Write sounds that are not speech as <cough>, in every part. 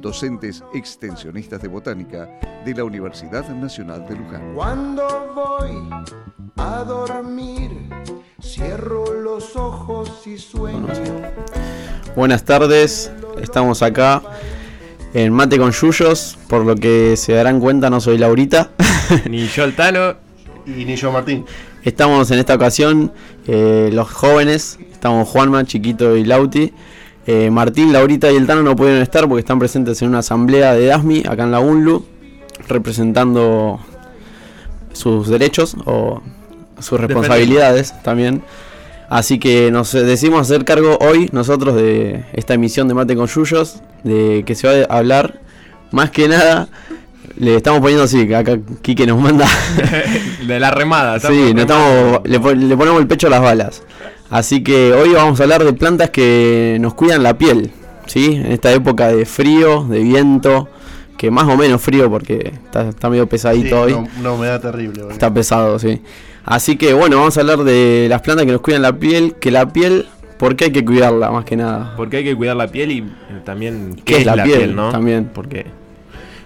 docentes extensionistas de botánica de la Universidad Nacional de Luján. Cuando voy a dormir, cierro los ojos y sueño. Buenas tardes, estamos acá en Mate con Yuyos, por lo que se darán cuenta no soy Laurita. <laughs> Ni yo el Tano. Y ni yo, Martín. Estamos en esta ocasión eh, los jóvenes, estamos Juanma, Chiquito y Lauti. Eh, Martín, Laurita y el Tano no pudieron estar porque están presentes en una asamblea de DASMI acá en la UNLU, representando sus derechos o sus responsabilidades también. Así que nos decimos hacer cargo hoy nosotros de esta emisión de Mate con Yuyos, de que se va a hablar más que nada le estamos poniendo así, acá Kike nos manda. <laughs> de la remada, Sí, le, ponemos el pecho a las balas. Así que hoy vamos a hablar de plantas que nos cuidan la piel, ¿sí? En esta época de frío, de viento, que más o menos frío porque está, medio pesadito hoy. Una humedad terrible. Está pesado, sí. Así que bueno, vamos a hablar de las plantas que nos cuidan la piel, que la piel ¿Por qué hay que cuidarla más que nada? Porque hay que cuidar la piel y también qué, es, la, piel, ¿no? También. Porque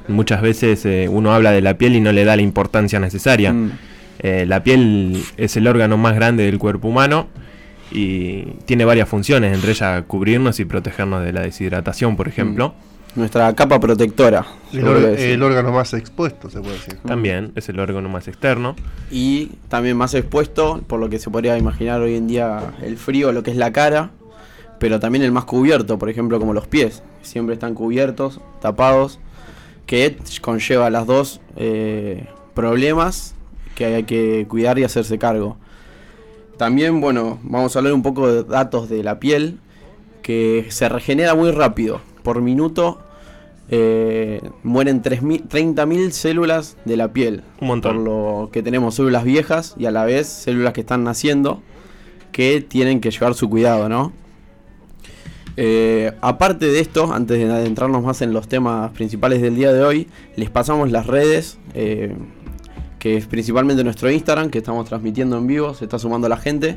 muchas veces eh, uno habla de la piel y no le da la importancia necesaria. Mm. Eh, la piel es el órgano más grande del cuerpo humano y tiene varias funciones, entre ellas cubrirnos y protegernos de la deshidratación, por ejemplo. Mm. Nuestra capa protectora. El, órgano más expuesto, se puede decir. También es el órgano más externo. Y también más expuesto, por lo que se podría imaginar hoy en día, el frío, lo que es la cara, pero también el más cubierto, por ejemplo, como los pies. Siempre están cubiertos, tapados que conlleva las dos eh, problemas que hay que cuidar y hacerse cargo. También, bueno, vamos a hablar un poco de datos de la piel, que se regenera muy rápido. Por minuto eh, mueren 30.000 células de la piel. Un montón. Por lo que tenemos células viejas y a la vez células que están naciendo que tienen que llevar su cuidado, ¿no? Eh, aparte de esto, antes de adentrarnos más en los temas principales del día de hoy, les pasamos las redes, eh, que es principalmente nuestro Instagram, que estamos transmitiendo en vivo, se está sumando la gente.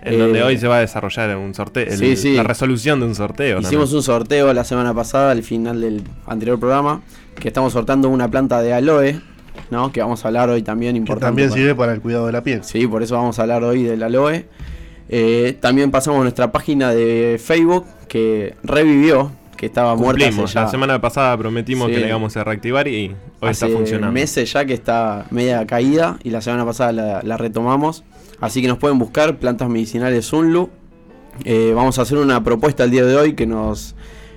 En donde eh, hoy se va a desarrollar un sorteo, la resolución de un sorteo. Hicimos un sorteo la semana pasada, al final del anterior programa, que estamos sortando una planta de aloe, ¿no? que vamos a hablar hoy también importante. Que también sirve para el cuidado de la piel. Sí, por eso vamos a hablar hoy del aloe. también pasamos nuestra página de Facebook, que revivió, que estaba muerta. La semana pasada prometimos que la íbamos a reactivar y hoy está funcionando. meses ya que está media caída y la semana pasada la, retomamos. Así que nos pueden buscar plantas medicinales Sunlu. Eh, vamos a hacer una propuesta el día de hoy que nos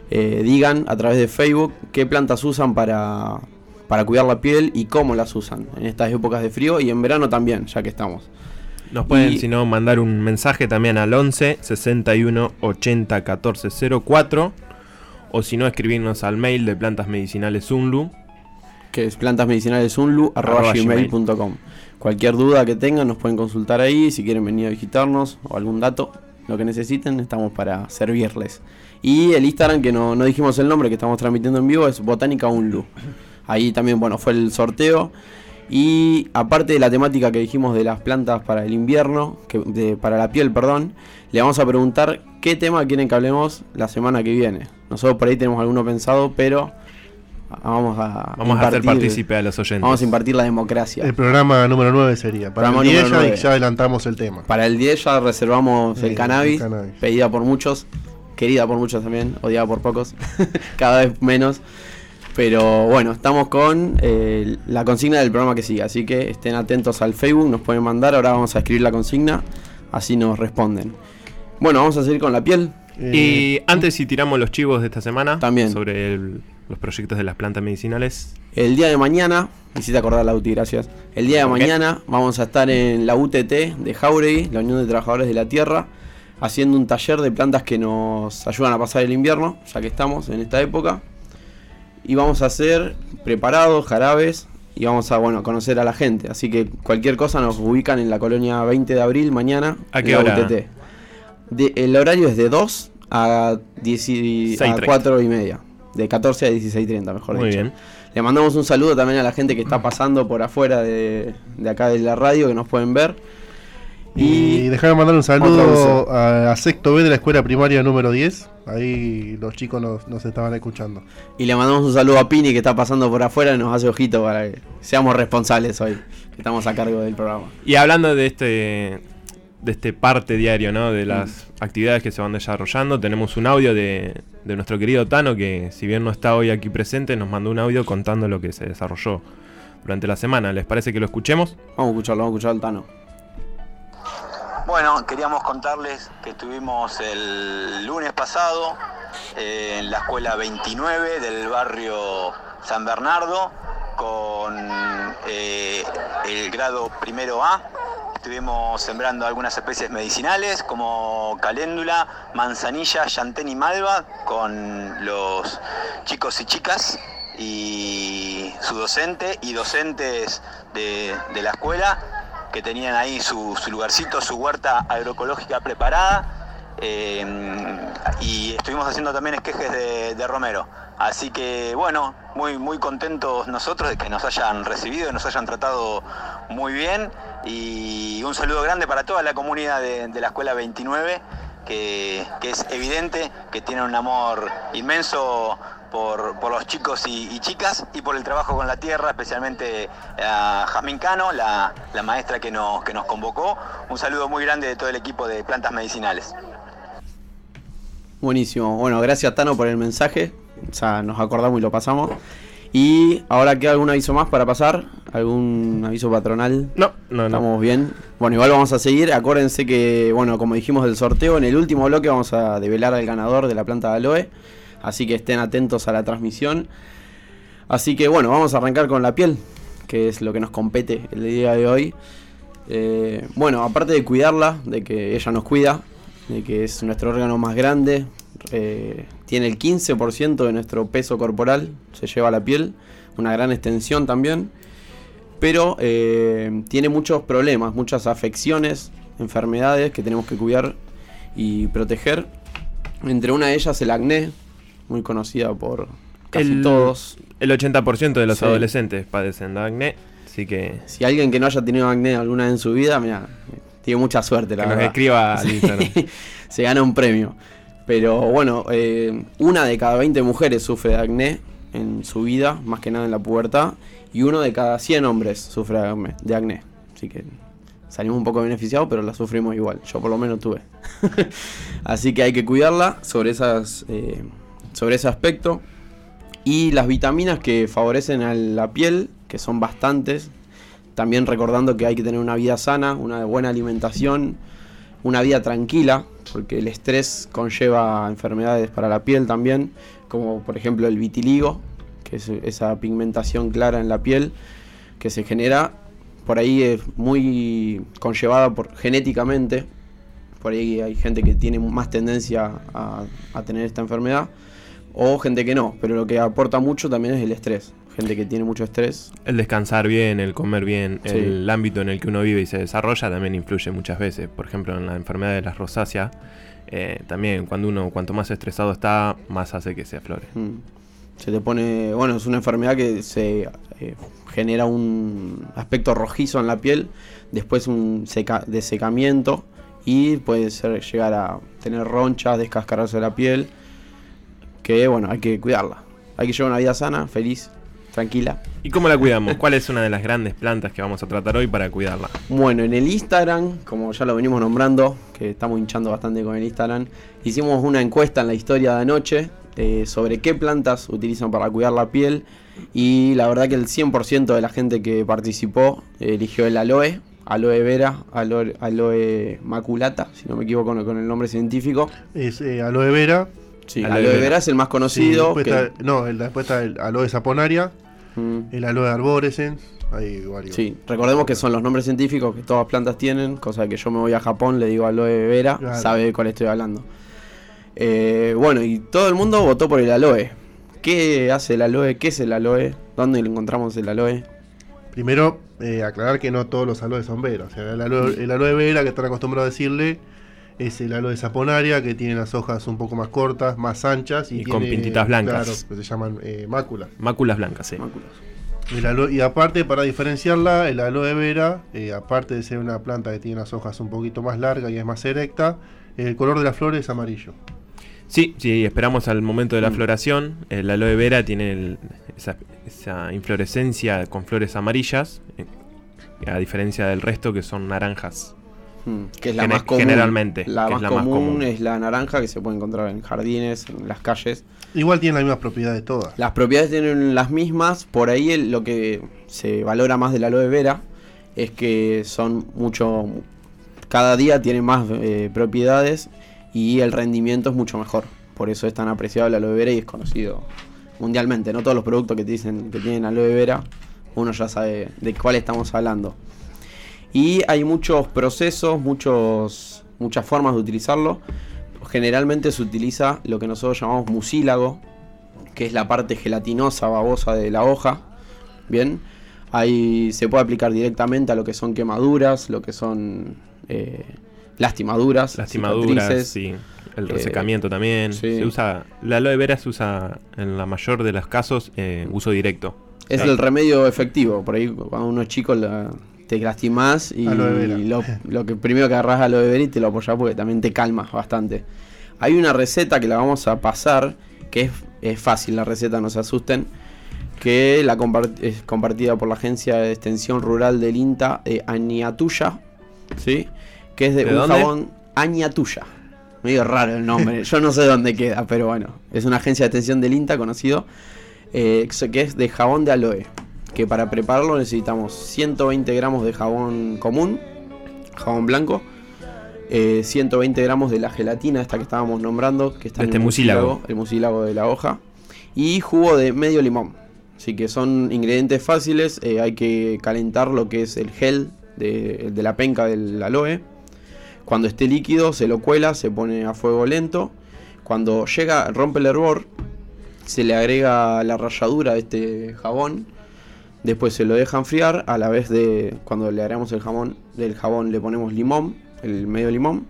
eh, digan a través de Facebook qué plantas usan para, para cuidar la piel y cómo las usan en estas épocas de frío y en verano también, ya que estamos. Nos pueden, si no, mandar un mensaje también al 11 61 80 14 04 o si no, escribirnos al mail de Plantas Medicinales Unlu. Que es plantasmedicinalesunlu.com. Cualquier duda que tengan nos pueden consultar ahí, si quieren venir a visitarnos o algún dato, lo que necesiten, estamos para servirles. Y el Instagram, que no, no dijimos el nombre, que estamos transmitiendo en vivo, es Botánica Unlu. Ahí también, bueno, fue el sorteo. Y aparte de la temática que dijimos de las plantas para el invierno, que, para la piel, perdón, le vamos a preguntar qué tema quieren que hablemos la semana que viene. Nosotros por ahí tenemos alguno pensado, pero vamos a vamos a hacer partícipe a los oyentes. Vamos a impartir la democracia. El programa número 9 sería. Para el 10 ya, ya, adelantamos el tema. Para el 10 ya reservamos el, cannabis, el cannabis, pedida por muchos, querida por muchos también, odiada por pocos, <laughs> cada vez menos. Pero bueno, estamos con eh, la consigna del programa que sigue, así que estén atentos al Facebook, nos pueden mandar, ahora vamos a escribir la consigna, así nos responden. Bueno, vamos a seguir con la piel. Y antes si tiramos los chivos de esta semana también sobre los proyectos de las plantas medicinales. El día de mañana, quisiste acordar la UTI, gracias. El día de mañana vamos a estar en la UTT de Jauregui, la Unión de Trabajadores de la Tierra, haciendo un taller de plantas que nos ayudan a pasar el invierno, ya que estamos en esta época. y vamos a hacer preparados, jarabes y vamos a bueno conocer a la gente. Así que cualquier cosa nos ubican en la colonia 20 de abril mañana. ¿A qué hora? El horario es de 2 a, 10, a 4 y media. De 14 a 16.30, mejor Muy dicho. bien. Le mandamos un saludo también a la gente que está pasando por afuera de, de acá de la radio, que nos pueden ver. Y, y déjame mandar un saludo a, a, sexto B de la escuela primaria número 10. Ahí los chicos nos, nos, estaban escuchando. Y le mandamos un saludo a Pini que está pasando por afuera y nos hace ojito para que seamos responsables hoy, que estamos a cargo del programa. Y hablando de este de este parte diario, ¿no? De las mm. actividades que se van desarrollando. Tenemos un audio de, de, nuestro querido Tano, que si bien no está hoy aquí presente, nos mandó un audio contando lo que se desarrolló durante la semana. ¿Les parece que lo escuchemos? Vamos a escucharlo, vamos a escuchar al Tano. Bueno, queríamos contarles que estuvimos el lunes pasado eh, en la escuela 29 del barrio San Bernardo con eh, el grado primero A Estuvimos sembrando algunas especies medicinales como caléndula, manzanilla, llantén y malva con los chicos y chicas y su docente y docentes de, de la escuela que tenían ahí su, su, lugarcito, su huerta agroecológica preparada eh, y estuvimos haciendo también esquejes de, de romero. Así que bueno, muy, muy contentos nosotros de que nos hayan recibido y nos hayan tratado muy bien. Y un saludo grande para toda la comunidad de, la Escuela 29, que, es evidente que tiene un amor inmenso por, los chicos y, chicas y por el trabajo con la tierra, especialmente a Jazmín Cano, la, la maestra que nos, que nos convocó. Un saludo muy grande de todo el equipo de plantas medicinales. Buenísimo. Bueno, gracias Tano por el mensaje. O sea, nos acordamos y lo pasamos. Y ahora queda algún aviso más para pasar, algún aviso patronal. No, no, Estamos no. bien. Bueno, igual vamos a seguir. Acuérdense que, bueno, como dijimos del sorteo, en el último bloque vamos a develar al ganador de la planta de aloe. Así que estén atentos a la transmisión. Así que bueno, vamos a arrancar con la piel, que es lo que nos compete el día de hoy. Eh, bueno, aparte de cuidarla, de que ella nos cuida, de que es nuestro órgano más grande, eh, tiene el 15% de nuestro peso corporal, se lleva la piel, una gran extensión también, pero eh, tiene muchos problemas, muchas afecciones, enfermedades que tenemos que cuidar y proteger. Entre una de ellas el acné, muy conocida por casi el, todos. El 80% de los sí. adolescentes padecen de acné, así que... Si alguien que no haya tenido acné alguna vez en su vida, mira, tiene mucha suerte, la que verdad. Nos escriba al <laughs> Instagram. se gana un premio. Pero bueno, eh, una de cada 20 mujeres sufre de acné en su vida, más que nada en la pubertad, y uno de cada 100 hombres sufre de acné. Así que salimos un poco beneficiados, pero la sufrimos igual. Yo por lo menos tuve. <laughs> Así que hay que cuidarla sobre, esas, eh, sobre ese aspecto. Y las vitaminas que favorecen a la piel, que son bastantes. También recordando que hay que tener una vida sana, una buena alimentación, una vida tranquila, porque el estrés conlleva enfermedades para la piel también, como por ejemplo el vitiligo, que es esa pigmentación clara en la piel que se genera, por ahí es muy conllevada por, genéticamente, por ahí hay gente que tiene más tendencia a, a tener esta enfermedad, o gente que no, pero lo que aporta mucho también es el estrés, gente que tiene mucho estrés. El descansar bien, el comer bien, sí. el ámbito en el que uno vive y se desarrolla también influye muchas veces. Por ejemplo, en la enfermedad de la rosácea, eh, también cuando uno cuanto más estresado está, más hace que se aflore. Mm. Se te pone, bueno, es una enfermedad que se eh, genera un aspecto rojizo en la piel, después un seca desecamiento y puede ser llegar a tener ronchas, descascararse la piel, que bueno, hay que cuidarla. Hay que llevar una vida sana, feliz, tranquila. ¿Y cómo la cuidamos? ¿Cuál es una de las grandes plantas que vamos a tratar hoy para cuidarla? Bueno, en el Instagram, como ya lo venimos nombrando, que estamos hinchando bastante con el Instagram, hicimos una encuesta en la historia de anoche eh, sobre qué plantas utilizan para cuidar la piel y la verdad que el 100% de la gente que participó eligió el aloe, aloe vera, aloe, aloe, maculata, si no me equivoco con el nombre científico. Es eh, aloe vera. Sí, aloe, aloe vera. vera. es el más conocido. Sí, que... está, no, después está el aloe saponaria, mm. el aloe arborescens. Hay varios. Sí, recordemos que son los nombres científicos que todas plantas tienen, cosa que yo me voy a Japón, le digo aloe vera, claro. sabe de cuál estoy hablando. Eh, bueno, y todo el mundo votó por el aloe, ¿Qué hace el aloe? ¿Qué es el aloe? ¿Dónde lo encontramos el aloe? Primero, eh, aclarar que no todos los aloes son vera. O sea, el aloe, el aloe vera que están acostumbrados a decirle es el aloe saponaria, que tiene las hojas un poco más cortas, más anchas. Y, con pintitas blancas. Claro, que se llaman eh, máculas. Máculas blancas, sí. Máculas. y aparte, para diferenciarla, el aloe vera, eh, aparte de ser una planta que tiene las hojas un poquito más largas y es más erecta, el color de la flor es amarillo. Sí, sí, esperamos al momento de la mm. floración. El aloe vera tiene esa, inflorescencia con flores amarillas, eh, a diferencia del resto que son naranjas. Que es la más común. Generalmente. La, más, común es la naranja que se puede encontrar en jardines, en las calles. Igual tiene las mismas propiedades todas. Las propiedades tienen las mismas. Por ahí lo que se valora más del aloe vera es que son mucho. Cada día tiene más eh, propiedades y el rendimiento es mucho mejor. Por eso es tan apreciado el aloe vera y es conocido mundialmente. No todos los productos que te dicen que tienen aloe vera, uno ya sabe de cuál estamos hablando. Y hay muchos procesos, muchos, muchas formas de utilizarlo. Generalmente se utiliza lo que nosotros llamamos mucílago, que es la parte gelatinosa, babosa de la hoja. Bien, ahí se puede aplicar directamente a lo que son quemaduras, lo que son eh, lastimaduras, lastimaduras, sí. El eh, resecamiento también. Se usa, la aloe vera se usa en la mayor de los casos eh, uso directo. Es el remedio efectivo. Por ahí cuando uno es chico te lastimás y, lo, lo, que primero que agarras a aloe vera y te lo apoyas porque también te calmas bastante. Hay una receta que la vamos a pasar, que es, fácil la receta, no se asusten, que la es compartida por la Agencia de Extensión Rural del INTA de Aniatuya, ¿sí? que es de, un jabón Añatuya. Medio raro el nombre, <laughs> yo no sé dónde queda, pero bueno, es una agencia de extensión del INTA conocido, eh, que es de jabón de aloe. Que para prepararlo necesitamos 120 gramos de jabón común, jabón blanco, 120 eh, gramos de la gelatina, esta que estábamos nombrando, que está este en el mucílago, el mucílago de la hoja, y jugo de medio limón. Así que son ingredientes fáciles, eh, hay que calentar lo que es el gel de, de la penca del aloe cuando esté líquido se lo cuela, se pone a fuego lento. Cuando llega, rompe el hervor, se le agrega la ralladura de este jabón. Después se lo deja enfriar. A la vez de cuando le agregamos el jabón, del jabón le ponemos limón, el medio limón.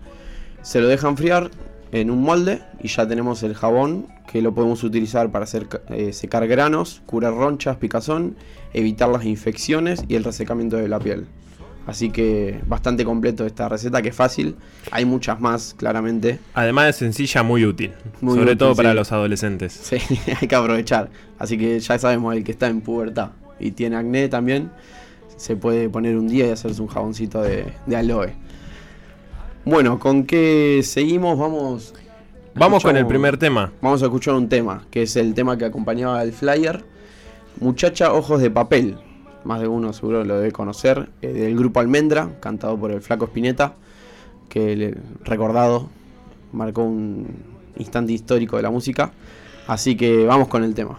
Se lo deja enfriar en un molde y ya tenemos el jabón que lo podemos utilizar para hacer eh, secar granos, curar ronchas, picazón, evitar las infecciones y el resecamiento de la piel. Así que bastante completo esta receta, que es fácil. Hay muchas más, claramente. Además de sencilla, muy útil. sobre todo para los adolescentes. Sí, <laughs> hay que aprovechar. Así que ya sabemos, el que está en pubertad y tiene acné también, se puede poner un día y hacerse un jaboncito de, aloe. Bueno, ¿con qué seguimos? Vamos... Vamos con el primer tema. Vamos a escuchar un tema, que es el tema que acompañaba al flyer. Muchacha Ojos de Papel más de uno seguro lo debe conocer, eh, del grupo Almendra, cantado por el Flaco Spinetta, que recordado marcó un instante histórico de la música. Así que vamos con el tema.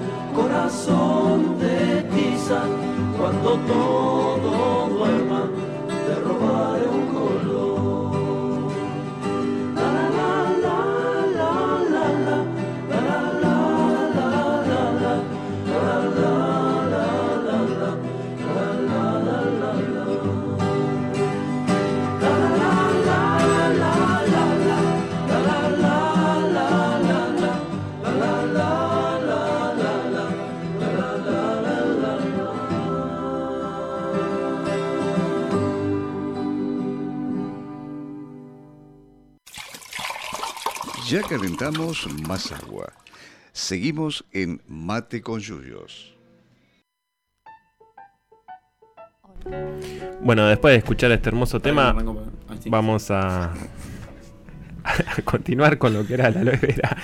corazón de tiza, cuando todo Ya calentamos más agua. Seguimos en Mate con Yuyos. Bueno, después de escuchar este hermoso tema, sí. vamos a, <laughs> a continuar con lo que era la aloe vera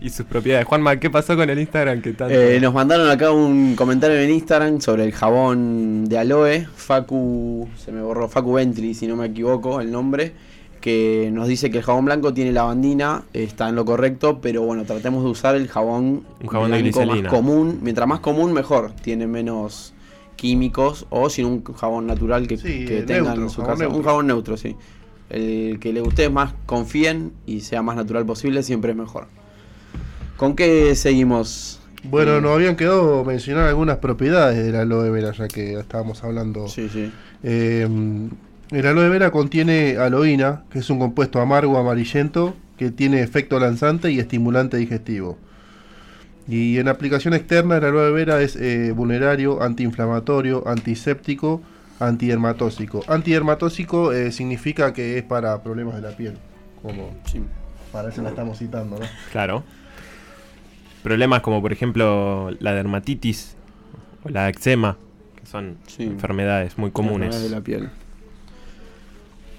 y sus propiedades. Juanma, ¿qué pasó con el Instagram? que tanto... Eh, nos mandaron acá un comentario en Instagram sobre el jabón de aloe. Facu, se me borró, Facu Ventri, si no me equivoco el nombre. Que nos dice que el jabón blanco tiene lavandina, está en lo correcto, pero bueno, tratemos de usar el jabón, Un jabón de blanco glicerina. más común. Mientras más común, mejor. Tiene menos químicos o sin un jabón natural que, Sí, que tengan neutro, en su casa. Un jabón neutro, sí. El que le ustedes más confíen y sea más natural posible, siempre es mejor. ¿Con qué seguimos? Bueno, Eh, nos habían quedado mencionar algunas propiedades del aloe vera, ya que estábamos hablando. Sí, sí. Eh, el aloe vera contiene aloína, que es un compuesto amargo amarillento que tiene efecto lanzante y estimulante digestivo. Y en aplicación externa, el aloe vera es eh, vulnerario, antiinflamatorio, antiséptico, antidermatóxico. Antidermatóxico eh, significa que es para problemas de la piel, como sí. para eso la estamos citando, ¿no? Claro. Problemas como por ejemplo la dermatitis o la eczema, que son Sí. enfermedades muy comunes. de la piel.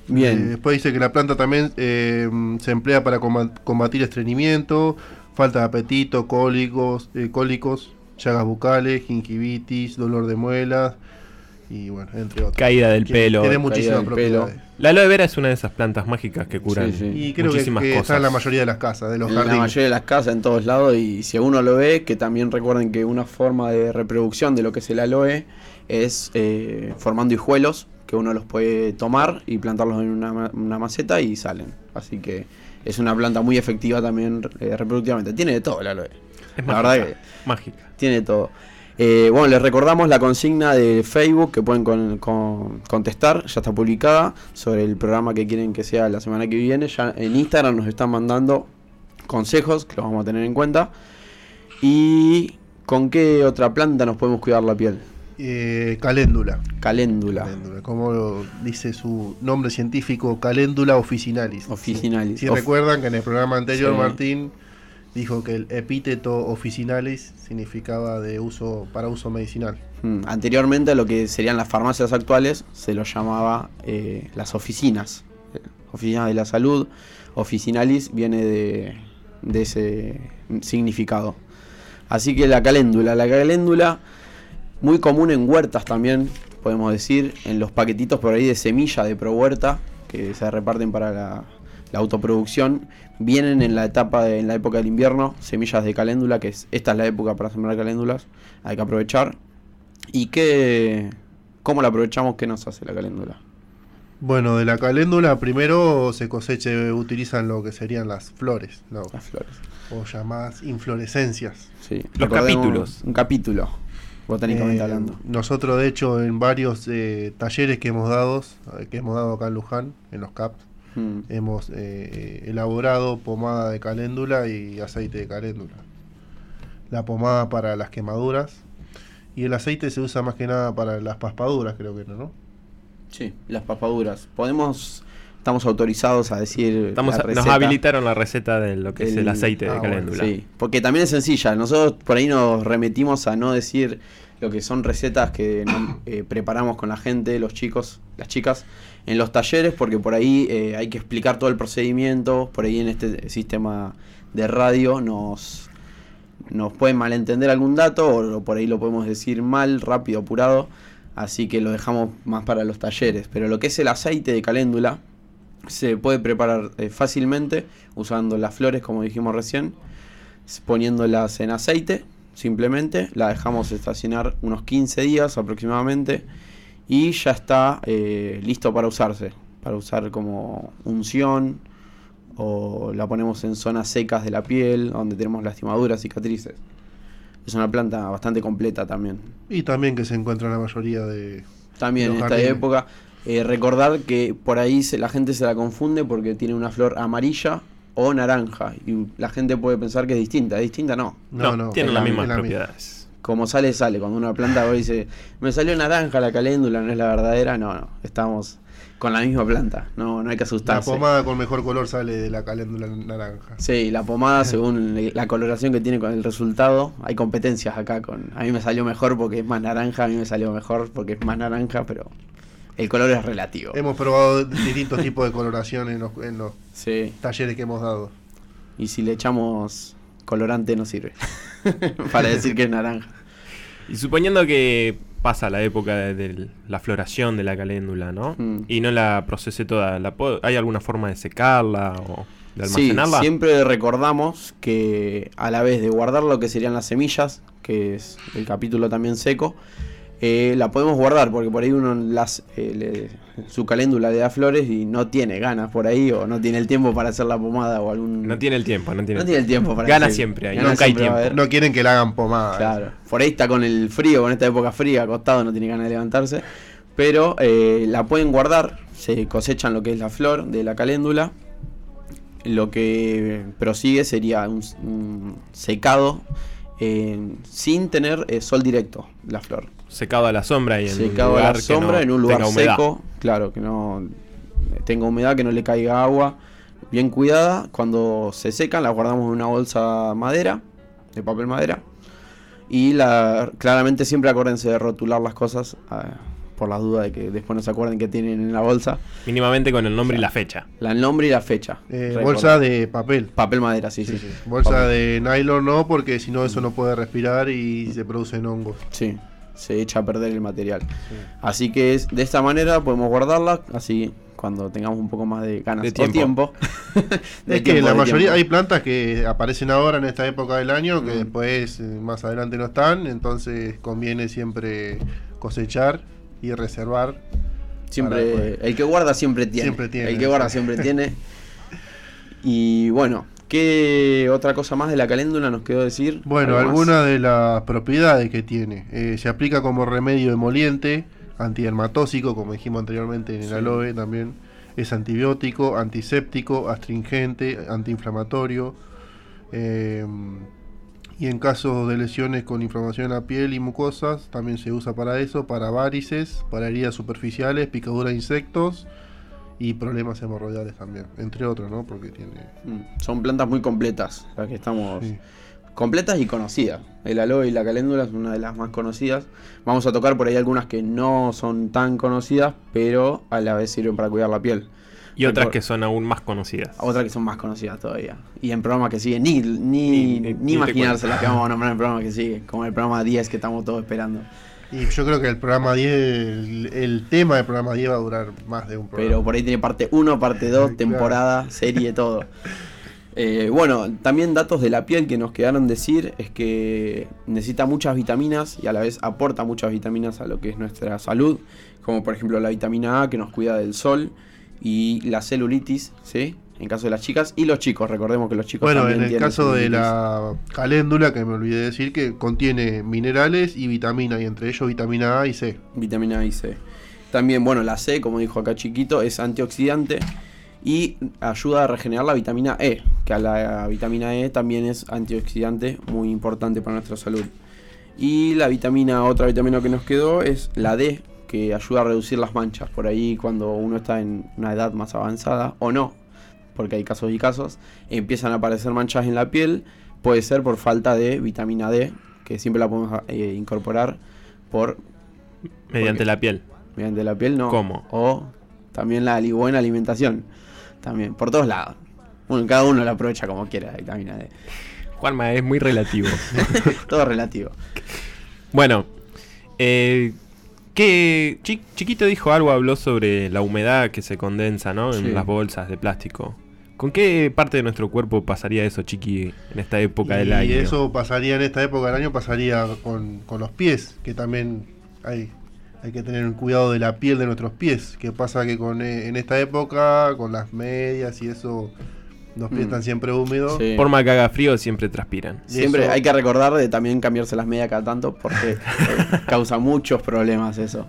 Eh, Bien. después dice que la planta también eh, se emplea para combatir estreñimiento, falta de apetito, cólicos, eh, cólicos, llagas bucales, gingivitis, dolor de muelas y bueno, entre otros. Caída del pelo. Tiene Caída muchísimas del propiedades. La aloe vera es una de esas plantas mágicas que curan Sí, sí. Y creo muchísimas que cosas. está en la mayoría de las casas, de los en la mayoría de las casas, en todos lados, y si uno lo ve, que también recuerden que una forma de reproducción de lo que es el aloe es eh, formando hijuelos, que uno los puede tomar y plantarlos en una, una maceta y salen. Así que es una planta muy efectiva también eh, reproductivamente. Tiene de todo el aloe. Es la mágica, verdad que mágica. tiene de todo. Eh, bueno, les recordamos la consigna de Facebook que pueden con- con- contestar, ya está publicada, sobre el programa que quieren que sea la semana que viene. Ya en Instagram nos están mandando consejos que los vamos a tener en cuenta. ¿Y con qué otra planta nos podemos cuidar la piel? Eh, caléndula. Caléndula. Caléndula, Como dice su nombre científico, caléndula officinalis. Officinalis. Si Of- recuerdan que en el programa anterior Sí. Martín dijo que el epíteto officinalis significaba de uso para uso medicinal. Mm, Anteriormente a lo que serían las farmacias actuales se lo llamaba eh, las oficinas. Oficinas de la salud. Oficinalis viene de, de ese significado. Así que la caléndula. La caléndula, muy común en huertas también, podemos decir, en los paquetitos por ahí de semilla de pro huerta que se reparten para la, la autoproducción. Vienen en la etapa de- en la época del invierno, semillas de caléndula, que es, esta es la época para sembrar caléndulas, hay que aprovechar. ¿Y qué, cómo la aprovechamos? ¿Qué nos hace la caléndula? Bueno, de la caléndula primero se coseche, utilizan lo que serían las flores, ¿no? Las flores. o llamadas inflorescencias. Sí. Los capítulos. Un capítulo. Botánicamente Eh, hablando. Nosotros, de hecho, en varios eh, talleres que hemos dado, eh, que hemos dado acá en Luján, en los CAPS, Mm. hemos eh, elaborado pomada de caléndula y aceite de caléndula. La pomada para las quemaduras y el aceite se usa más que nada para las paspaduras, creo que no, ¿no? Sí, las papaduras. Podemos, estamos autorizados a decir. Estamos, la nos habilitaron la receta de lo que es El- aceite ah, de bueno, caléndula. Sí, porque también es sencilla. Nosotros por ahí nos remitimos a no decir lo que son recetas que eh, <coughs> preparamos con la gente, los chicos, las chicas, en los talleres, porque por ahí eh, hay que explicar todo el procedimiento. Por ahí en este sistema de radio nos, nos pueden malentender algún dato o, por ahí lo podemos decir mal, rápido, apurado. Así que lo dejamos más para los talleres. Pero lo que es el aceite de caléndula se puede preparar eh, fácilmente usando las flores, como dijimos recién, poniéndolas en aceite, simplemente. La dejamos estacionar unos 15 días aproximadamente y ya está eh, listo para usarse. Para usar como unción o la ponemos en zonas secas de la piel, donde tenemos lastimaduras, cicatrices. Es una planta bastante completa también. Y también que se encuentra en la mayoría de... También en esta jardines. época, eh, recordar que por ahí se- la gente se la confunde porque tiene una flor amarilla o naranja. Y la gente puede pensar que es distinta. ¿Es distinta? No. No, no, tienen las la- mismas la propiedades. Como sale, sale. Cuando una planta dice, me salió naranja la caléndula, no es la verdadera. No, no. Estamos con la misma planta. No, no hay que La asustarse. pomada con mejor color sale de la caléndula naranja. Sí, la pomada según la coloración que tiene con el resultado, hay competencias acá con a mí me salió mejor porque es más naranja, a mí me salió mejor porque es más naranja, pero el color es relativo. Hemos probado distintos <laughs> tipos de coloración en los, en los Sí, talleres que hemos dado. y si le echamos colorante no sirve. <laughs> Para decir que es naranja. Y suponiendo que pasa la época de, de la floración de la caléndula, ¿no? Mm. Y no la procese toda, ¿la puedo- ¿hay alguna forma de secarla o de Sí, almacenarla? siempre recordamos que a la vez de guardar lo que serían las semillas, que es el capítulo también seco, eh, la podemos guardar porque por ahí uno las, eh, le- su caléndula le da flores y no tiene ganas por ahí o no tiene el tiempo para hacer la pomada o algún... No tiene el tiempo, no tiene, no tiene el tiempo para Gana hacer- siempre ahí, gana nunca hay siempre a tiempo. No quieren que la hagan pomada. Claro, por ahí está con el frío, con esta época fría, acostado, no tiene ganas de levantarse. Pero eh, la pueden guardar, se cosechan lo que es la flor de la caléndula. Lo que prosigue sería un, un secado eh, sin tener eh, sol directo, la flor. Secado a la sombra y en Secado un a lugar la que sombra, no en un lugar seco, claro, que no tenga humedad, que no le caiga agua, bien cuidada. Cuando se secan, la guardamos en una bolsa madera, de papel madera. Y la, claramente siempre acuérdense de rotular las cosas, ah, por la duda de que después no se acuerden que tienen en la bolsa. Mínimamente con el nombre y la fecha. La, el nombre y la fecha. Eh, bolsa de papel. Papel madera, sí, sí. Bolsa Papel. de nylon no, porque si no eso no puede respirar y se producen hongos. Sí, se echa a perder el material. Así que es, de esta manera podemos guardarla, así cuando tengamos un poco más de ganas De o tiempo. <laughs> <laughs> De Es que tiempo, la mayoría tiempo. hay plantas que aparecen ahora en esta época del año que Mm. después eh, más adelante no están, entonces conviene siempre cosechar y reservar. Siempre, para el que guarda siempre tiene. Siempre tiene, El que guarda siempre tiene. <laughs> Y bueno, ¿qué otra cosa más de la caléndula nos quedó decir? Bueno, algunas de las propiedades que tiene. Eh, se aplica como remedio emoliente, antidermatóxico, como dijimos anteriormente en el Sí. aloe también. Es antibiótico, antiséptico, astringente, antiinflamatorio. eh, y en caso de lesiones con inflamación en la piel y mucosas, también se usa para eso, para varices, para heridas superficiales, picadura de insectos y problemas hemorroidales también, entre otros, ¿no? Porque tiene... Mm, Son plantas muy completas, las que estamos... sí. completas y conocidas. El aloe y la caléndula es una de las más conocidas. Vamos a tocar por ahí algunas que no son tan conocidas, pero a la vez sirven para cuidar la piel. Y otras que son aún más conocidas. Otras que son más conocidas todavía. Y en programas que siguen, ni, ni, Ni- imaginarse las que vamos a nombrar en el programa que sigue, como el programa 10 que estamos todos esperando. Y yo creo que el programa 10, el, el tema del programa 10 va a durar más de un programa. Pero por ahí tiene parte 1, parte 2, <laughs> Claro. temporada, serie, todo. Eh, bueno, también datos de la piel que nos quedaron decir es que necesita muchas vitaminas y a la vez aporta muchas vitaminas a lo que es nuestra salud, como por ejemplo la vitamina A que nos cuida del sol y la celulitis, ¿sí? en caso de las chicas y los chicos. Recordemos que los chicos Bueno, también en el tienen caso de la caléndula, que me olvidé de decir, que contiene minerales y vitamina, y entre ellos vitamina A y C. Vitamina A y C. También, bueno, la C, como dijo acá chiquito, es antioxidante y ayuda a regenerar la vitamina E, que a la vitamina E también es antioxidante, muy importante para nuestra salud. Y la vitamina, otra vitamina que nos quedó es la D, que ayuda a reducir las manchas. Por ahí cuando uno está en una edad más avanzada, o no, porque hay casos y casos, empiezan a aparecer manchas en la piel, puede ser por falta de vitamina D, que siempre la podemos eh, incorporar por Mediante Porque- la piel. mediante la piel, no. ¿Cómo? O también la buena alimentación, también, por todos lados. Bueno, cada uno la aprovecha como quiera, la vitamina D. Juanma, es muy relativo. <laughs> Todo relativo. bueno, eh, que Chi- Chiquito dijo algo, habló sobre la humedad que se condensa ¿no? en Sí. las bolsas de plástico. ¿Con qué parte de nuestro cuerpo pasaría eso, Chiqui, en esta época y del año? eso pasaría en esta época del año, pasaría con, con los pies, que también hay, hay que tener cuidado de la piel de nuestros pies. Que pasa que con, eh, en esta época, con las medias y eso, los pies Mm. están siempre húmedos. Sí. Por más que haga frío, siempre transpiran. Siempre eso- hay que recordar de también cambiarse las medias cada tanto porque eh, <laughs> causa muchos problemas eso.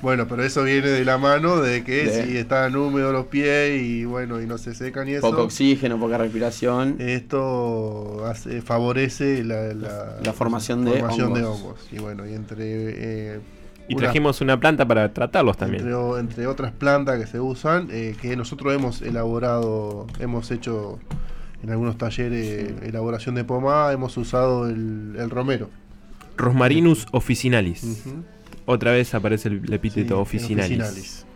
Bueno, pero eso viene de la mano de que De- si están húmedos los pies y bueno, y no se secan y eso. Poco oxígeno, poca respiración. Esto hace- favorece la, la- La formación de formación de hongos. hongos. Y bueno, y entre, eh, Y una- trajimos una planta para tratarlos también. entre, entre otras plantas que se usan, eh, que nosotros hemos elaborado, hemos hecho en algunos talleres elaboración de pomada, hemos usado el, el romero. Rosmarinus officinalis. Ujú. Otra vez aparece el Sí, epíteto el officinalis. officinalis.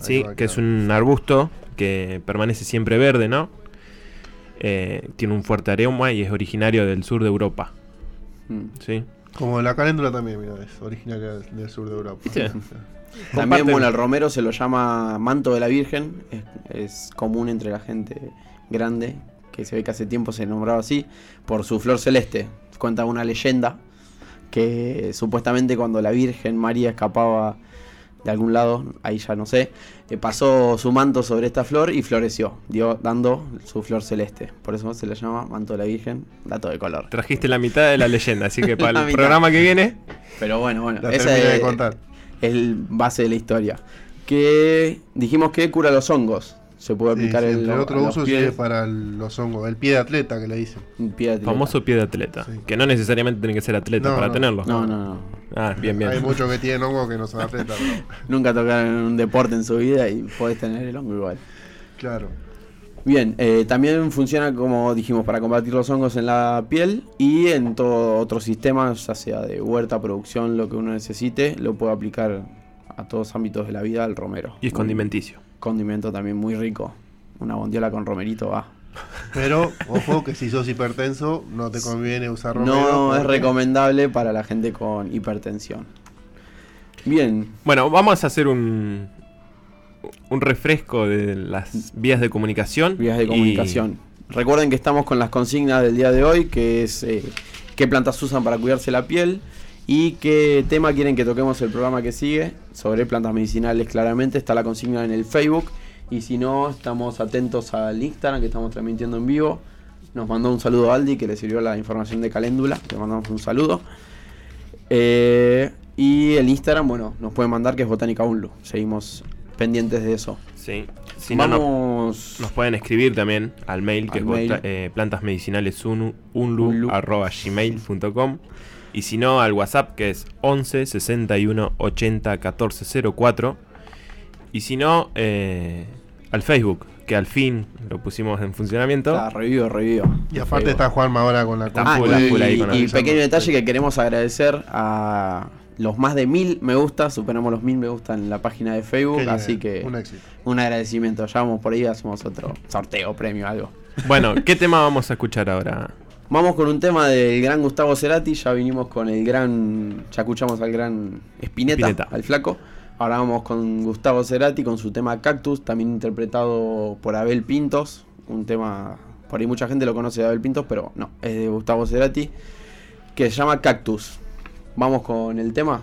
Sí, que es un arbusto que permanece siempre verde, ¿no? Eh, tiene un fuerte aroma y es originario del sur de Europa. Mm. ¿sí? Como la caléndula también, mira, es originaria del, sur de Europa. ¿Viste? También, bueno, el romero se lo llama manto de la Virgen. Es, es común entre la gente grande, que se ve que hace tiempo se nombraba así, por su flor celeste. Cuenta una leyenda que supuestamente cuando la Virgen María escapaba de algún lado, ahí ya no sé, eh, pasó su manto sobre esta flor y floreció, dio, dando su flor celeste. Por eso se le llama manto de la Virgen, dato de color. Trajiste la mitad de la leyenda, así que <laughs> para el mitad. programa que viene, Pero bueno, bueno, La esa es, contar. es el base de la historia. Que dijimos que cura los hongos. Se puede Sí, aplicar sí, entre otros a los usos pies, sirve para el- los hongos, el pie de atleta que le dicen. pie de atleta. famoso pie de atleta. Sí. Que no necesariamente tiene que ser atleta No, para no. tenerlo. No, no, no. Ah, bien, bien. Hay muchos que tienen hongos que no son atletas, <laughs> Nunca tocaron un deporte en su vida y podés tener el hongo igual. claro. Bien, eh, también funciona como dijimos para combatir los hongos en la piel y en todo otro sistema, ya sea de huerta, producción, lo que uno necesite, lo puede aplicar a todos los ámbitos de la vida el romero. Y es condimenticio. Condimento también muy rico. Una bondiola con romerito va. Pero, ojo, que si sos hipertenso, no te conviene usar romero. No es recomendable para la gente con hipertensión. Bien, Bueno, vamos a hacer un, un refresco de las vías de comunicación. vías de y- comunicación. Recuerden que estamos con las consignas del día de hoy, que es eh, qué plantas usan para cuidarse la piel y qué tema quieren que toquemos el programa que sigue sobre plantas medicinales. Claramente está la consigna en el Facebook y si no, estamos atentos al Instagram que estamos transmitiendo en vivo. Nos mandó un saludo Aldi que le sirvió la información de Caléndula. Le mandamos un saludo. Eh, y el Instagram, bueno, nos pueden mandar que es Botánica Unlu. Seguimos pendientes de eso. Sí. Si no, no- Vamos. nos pueden escribir también al mail que Al es mail. eh, plantasmedicinalesunlu Unlu. arroba gmail.com y si no al WhatsApp que es 11 61 80 14 04 y si no eh, al Facebook que al fin lo pusimos en funcionamiento. Está revivo, revivo. Y aparte está Juanma ahora con la Está full, y, full ahí con y pequeño detalle que queremos agradecer a los más de mil me gusta, superamos los mil me gusta en la página de Facebook, Qué así que Un éxito. un agradecimiento. Ya vamos por ahí, hacemos otro sorteo, premio, algo. Bueno, ¿qué tema vamos a escuchar ahora? Vamos con un tema del gran Gustavo Cerati, ya vinimos con el gran, ya escuchamos al gran Spinetta, Spinetta. al flaco. Ahora vamos con Gustavo Cerati con su tema Cactus, también interpretado por Abel Pintos, un tema, por ahí mucha gente lo conoce de Abel Pintos, pero no, es de Gustavo Cerati, que se llama Cactus. Vamos con el tema.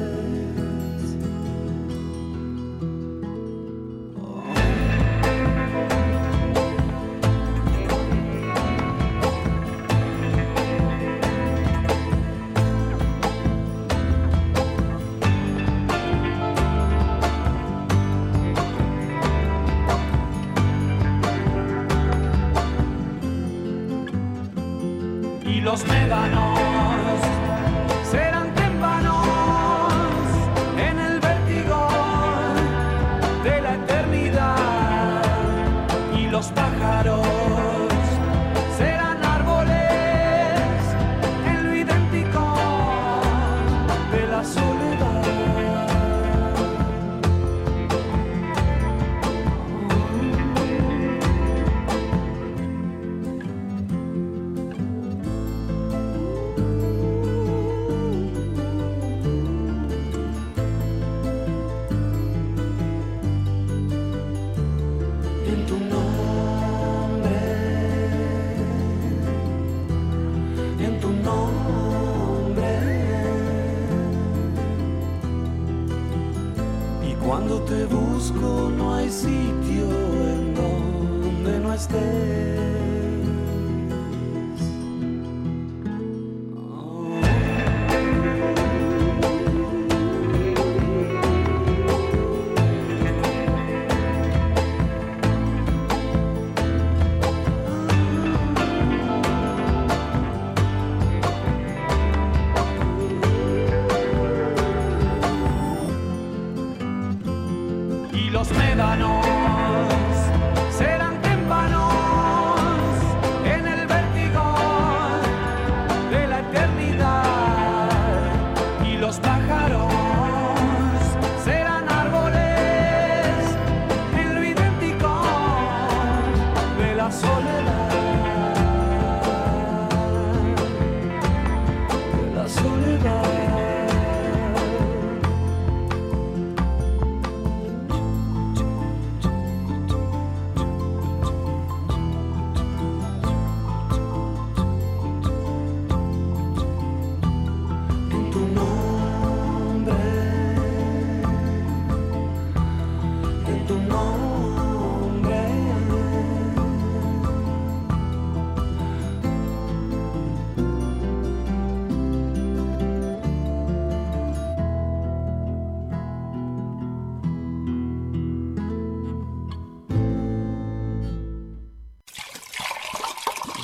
Y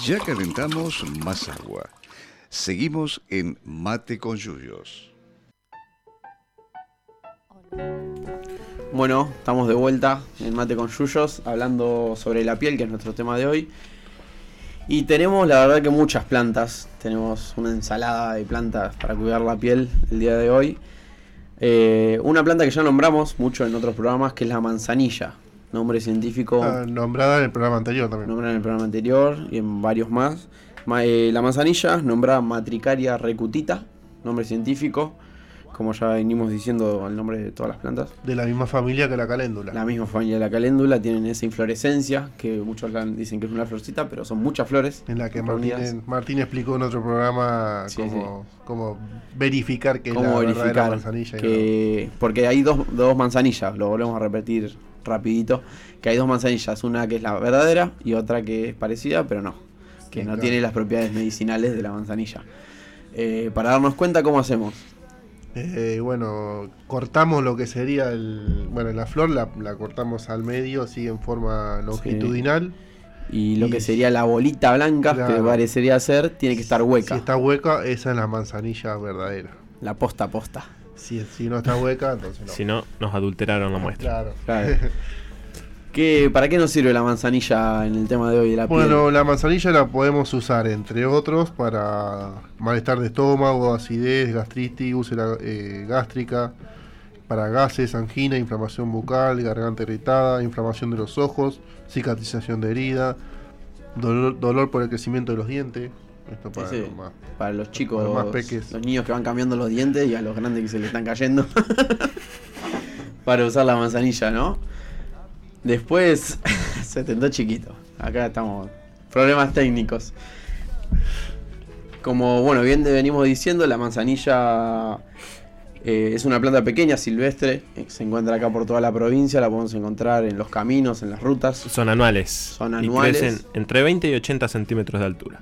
Ya calentamos más agua. Seguimos en Mate con Yuyos. Bueno, estamos de vuelta en Mate con Yuyos, hablando sobre la piel, que es nuestro tema de hoy. Y tenemos, la verdad, que muchas plantas. Tenemos una ensalada de plantas para cuidar la piel el día de hoy. Eh, una planta que ya nombramos mucho en otros programas, que es la manzanilla. Nombre científico Ah, nombrada en el programa anterior también. nombrada en el programa anterior y en varios más. Ma- eh, la manzanilla, nombrada Matricaria recutita, nombre científico. Como ya venimos diciendo el nombre de todas las plantas. De la misma familia que la caléndula. La misma familia de la caléndula, tienen esa inflorescencia, que muchos la- dicen que es una florcita, pero son muchas flores. En la que Martín, reunidas. Martín explicó en otro programa Sí, cómo, cómo verificar que es cómo la verdadera verificar manzanilla. que porque hay dos, dos manzanillas lo volvemos a repetir rapidito que hay dos manzanillas una que es la verdadera y otra que es parecida pero no que Sí, no claro. tiene las propiedades medicinales de la manzanilla Eh, para darnos cuenta cómo hacemos. Eh, bueno, cortamos lo que sería el. Bueno, la flor la, la cortamos al medio, así en forma longitudinal. Y lo Y- que sería la bolita blanca, que parecería ser, tiene que estar Si hueca. está hueca, esa es la manzanilla verdadera. La posta a posta. Si, si no está hueca, entonces no. Si no, nos adulteraron la muestra. Claro. Claro. <laughs> ¿Qué, ¿Para qué nos sirve la manzanilla en el tema de hoy de la piel? Bueno, la manzanilla la podemos usar, entre otros, para malestar de estómago, acidez, gastritis, úlcera eh, gástrica, para gases, angina, inflamación bucal, garganta irritada, inflamación de los ojos, cicatrización de herida, dolor, dolor por el crecimiento de los dientes. Esto para los más- Para los chicos, los más los, niños que van cambiando los dientes y a los grandes que se le están cayendo. <laughs> para usar la manzanilla, ¿no? Después, <laughs> se tentó chiquito. Acá estamos. Problemas técnicos. Como, bueno, bien venimos diciendo, la manzanilla eh, es una planta pequeña, silvestre. eh, Se encuentra acá por toda la provincia. La podemos encontrar en los caminos, en las rutas. Son anuales. Son Y anuales. crecen entre 20 y 80 centímetros de altura.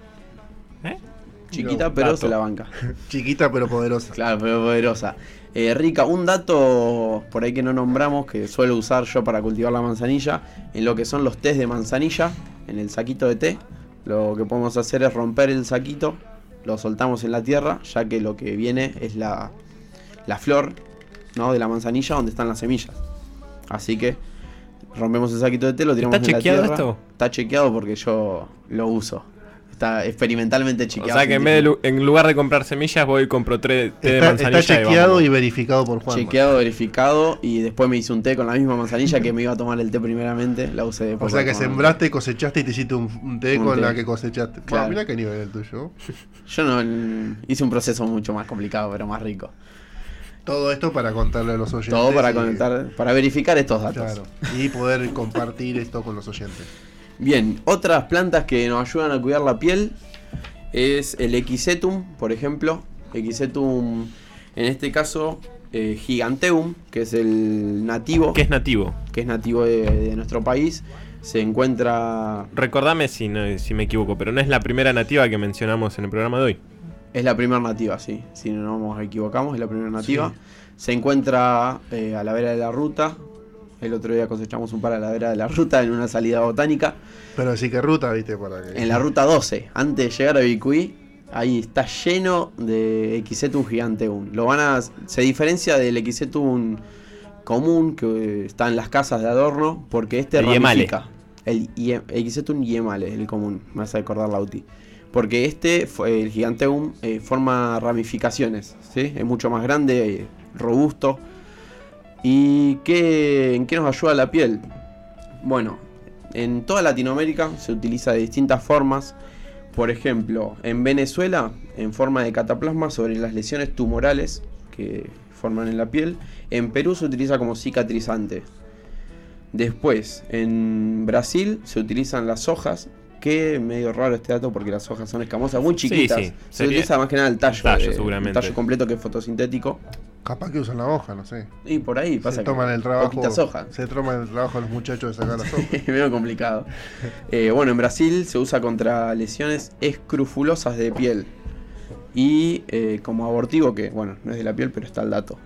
Chiquita, pero dato. se la banca. <laughs> Chiquita pero poderosa. Claro, pero poderosa. Eh, Rica, un dato por ahí que no nombramos, que suelo usar yo para cultivar la manzanilla, en lo que son los tés de manzanilla, en el saquito de té, lo que podemos hacer es romper el saquito, lo soltamos en la tierra, ya que lo que viene es la, la flor ¿no? de la manzanilla donde están las semillas. Así que rompemos el saquito de té, lo tiramos ¿Está en la chequeado tierra. esto? Está chequeado porque yo lo uso. Está experimentalmente O chequeado. sea que en, vez de lu- en lugar de comprar semillas, voy y compro tres té de Está, manzanilla. está chequeado y verificado por Juan. Chequeado, verificado y después me hice un té con la misma manzanilla que me iba a tomar el té primeramente, la usé O después. sea para que sembraste, cosechaste y te hiciste un, un té Un con té. la que cosechaste. Claro. Bueno, mira qué nivel el tuyo. Yo no hice un proceso mucho más complicado, pero más rico. Todo esto para contarle a los oyentes. Todo para y- conectar, para verificar estos datos. Claro. Y poder compartir esto con los oyentes. Bien, otras plantas que nos ayudan a cuidar la piel es el Equisetum, por ejemplo. Equisetum, en este caso, eh, Giganteum, que es el nativo, Que es nativo. que es nativo de, de nuestro país. Se encuentra Recordame si, no- si me equivoco, pero no es la primera nativa que mencionamos en el programa de hoy. Es la primera nativa, sí. Si no nos equivocamos, es la primera nativa. Se encuentra eh, a la vera de la ruta. El otro día cosechamos un par a la vera de la ruta en una salida botánica. Pero sí que ruta, viste, para que. En la ruta 12, antes de llegar a Bicuí, ahí está lleno de Equisetum giganteum. Lo van a, se diferencia del Equisetum común que está en las casas de adorno, porque este El yemale. ramifica. El Ie- Equisetum yemale, el común, me vas a recordar la UTI. Porque este, fue- el giganteum, eh, forma ramificaciones, ¿sí? Es mucho más grande, eh, robusto. ¿Y qué, en qué nos ayuda la piel? Bueno, en toda Latinoamérica se utiliza de distintas formas. Por ejemplo, en Venezuela, en forma de cataplasma sobre las lesiones tumorales que forman en la piel. En Perú se utiliza como cicatrizante. Después, en Brasil se utilizan las hojas, que medio raro este dato porque las hojas son escamosas, muy chiquitas. sí, se utiliza más que nada el tallo, tallo, eh, seguramente. el tallo completo que es fotosintético. Capaz que usan la hoja, no sé. Y por ahí pasa se que toman el trabajo. hojas. Se toman el trabajo los muchachos de sacar las hojas. Es <laughs> medio complicado. Eh, bueno, en Brasil se usa contra lesiones escrufulosas de piel. Y eh, como abortivo, que bueno, no es de la piel, pero está el dato.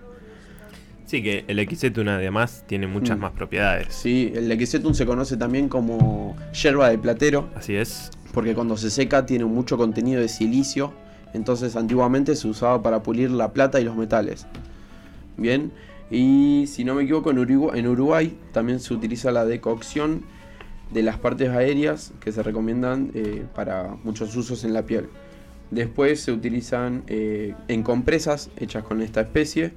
Sí, que el Equisetum además tiene muchas Mm. más propiedades. Sí, el Lequisetum se conoce también como yerba de platero, Así es. porque cuando se seca tiene mucho contenido de silicio. Entonces antiguamente se usaba para pulir la plata y los metales. Bien, y si no me equivoco, en Uruguay, en Uruguay también se utiliza la decocción de las partes aéreas que se recomiendan eh, para muchos usos en la piel. Después se utilizan eh, en compresas hechas con esta especie